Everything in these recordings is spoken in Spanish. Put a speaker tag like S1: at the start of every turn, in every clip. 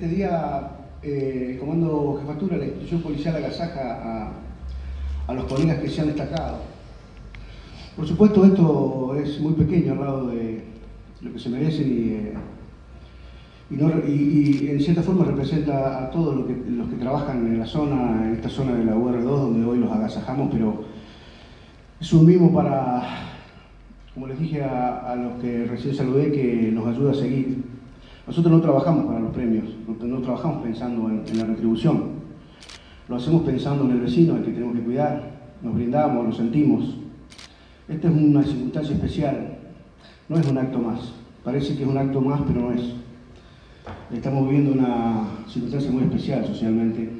S1: este día eh, el Comando Jefatura, la institución policial agasaja a, los colegas que se han destacado. Por supuesto esto es muy pequeño al lado de lo que se merecen y, eh, en cierta forma representa a todos los que, trabajan en la zona, en esta zona de la UR2 donde hoy los agasajamos, pero es un mimo para, como les dije a los que recién saludé, que nos ayuda a seguir. Nosotros no trabajamos para los premios, no, trabajamos pensando en, en la retribución. Lo hacemos pensando en el vecino, al que tenemos que cuidar, nos brindamos, lo sentimos. Esta es una circunstancia especial, no es un acto más. Parece que es un acto más, pero no es. Estamos viviendo una circunstancia muy especial socialmente.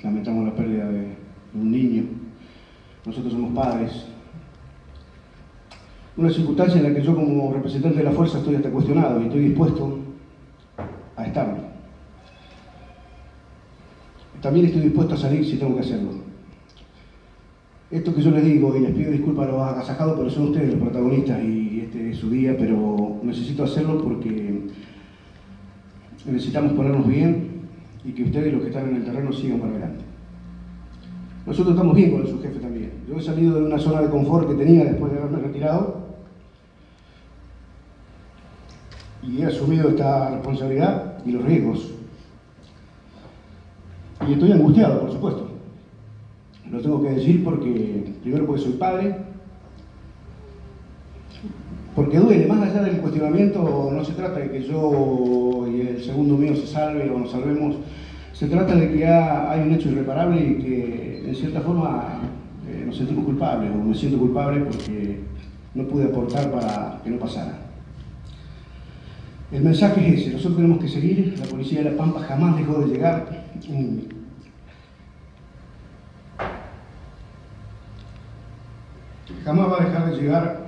S1: Lamentamos la pérdida de un niño. Nosotros somos padres. Una circunstancia en la que yo como representante de la fuerza estoy hasta cuestionado y estoy dispuesto También estoy dispuesto a salir si tengo que hacerlo. Esto que yo les digo, y les pido disculpas a los agasajados, pero son ustedes los protagonistas y este es su día, pero necesito hacerlo porque necesitamos ponernos bien y que ustedes, los que están en el terreno, sigan para adelante. Nosotros estamos bien con el subjefe también. Yo he salido de una zona de confort que tenía después de haberme retirado y he asumido esta responsabilidad y los riesgos. Y estoy angustiado, por supuesto. Lo tengo que decir porque, primero porque soy padre, porque duele, más allá del cuestionamiento, no se trata de que yo y el segundo mío se salve o nos salvemos, se trata de que ha- hay un hecho irreparable y que en cierta forma eh, nos sentimos culpables, o me siento culpable porque no pude aportar para que no pasara. El mensaje es ese, nosotros tenemos que seguir, la policía de La Pampa jamás dejó de llegar. Jamás va a dejar de llegar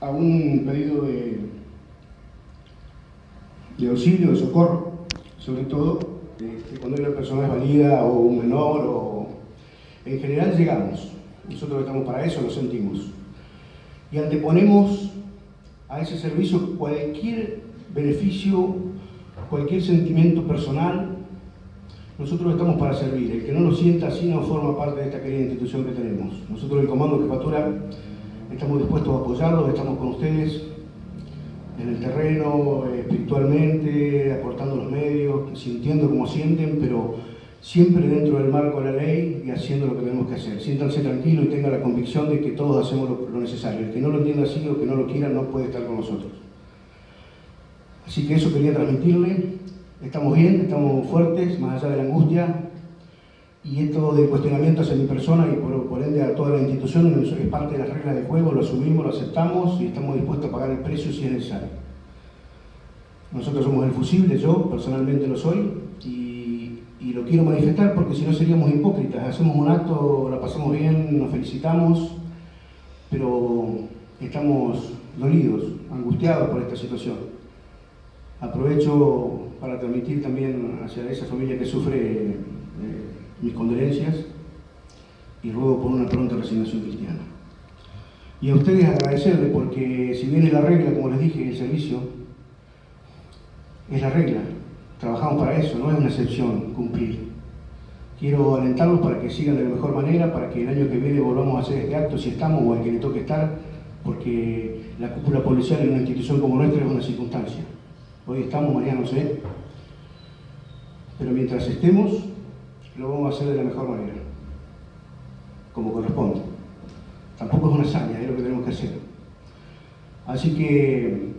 S1: a un pedido de, de auxilio, de socorro, sobre todo este, cuando hay una persona desvalida o un menor, o en general llegamos. Nosotros estamos para eso, lo sentimos. Y anteponemos a ese servicio cualquier beneficio, cualquier sentimiento personal. Nosotros estamos para servir. El que no lo sienta así no forma parte de esta querida institución que tenemos. Nosotros, el Comando de Jefatura, estamos dispuestos a apoyarlos, estamos con ustedes en el terreno, eh, espiritualmente, aportando los medios, sintiendo como sienten, pero siempre dentro del marco de la ley y haciendo lo que tenemos que hacer. Siéntanse tranquilos y tengan la convicción de que todos hacemos lo, necesario. El que no lo entienda así o que no lo quiera no puede estar con nosotros. Así que eso quería transmitirle. Estamos bien, estamos fuertes, más allá de la angustia. Y esto de cuestionamiento hacia mi persona y por, ende a toda la institución es parte de las reglas de juego, lo asumimos, lo aceptamos y estamos dispuestos a pagar el precio si es necesario. Nosotros somos el fusible, yo personalmente lo soy y lo quiero manifestar porque si no seríamos hipócritas. Hacemos un acto, la pasamos bien, nos felicitamos, pero estamos dolidos, angustiados por esta situación. Aprovecho para transmitir también hacia esa familia que sufre eh, mis condolencias y ruego por una pronta resignación cristiana. Y a ustedes agradecerles porque si bien es la regla, como les dije, el servicio es la regla, trabajamos para eso, no es una excepción cumplir. Quiero alentarlos para que sigan de la mejor manera, para que el año que viene volvamos a hacer este acto, si estamos o al que le toque estar, porque la cúpula policial en una institución como nuestra es una circunstancia. Hoy estamos, mañana no sé, pero mientras estemos, lo vamos a hacer de la mejor manera, como corresponde. Tampoco es una hazaña, es lo que tenemos que hacer. Así que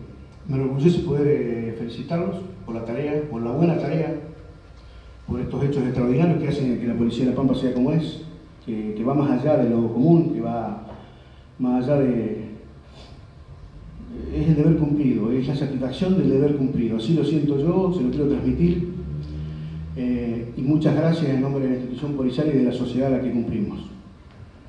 S1: me enorgullece poder eh, felicitarlos por la tarea, por la buena tarea, por estos hechos extraordinarios que hacen que la Policía de La Pampa sea como es, que, va más allá de lo común, que va más allá de... Es el deber cumplido, es la satisfacción del deber cumplido. Así lo siento yo, se lo quiero transmitir. Eh, y muchas gracias en nombre de la institución policial y de la sociedad a la que cumplimos.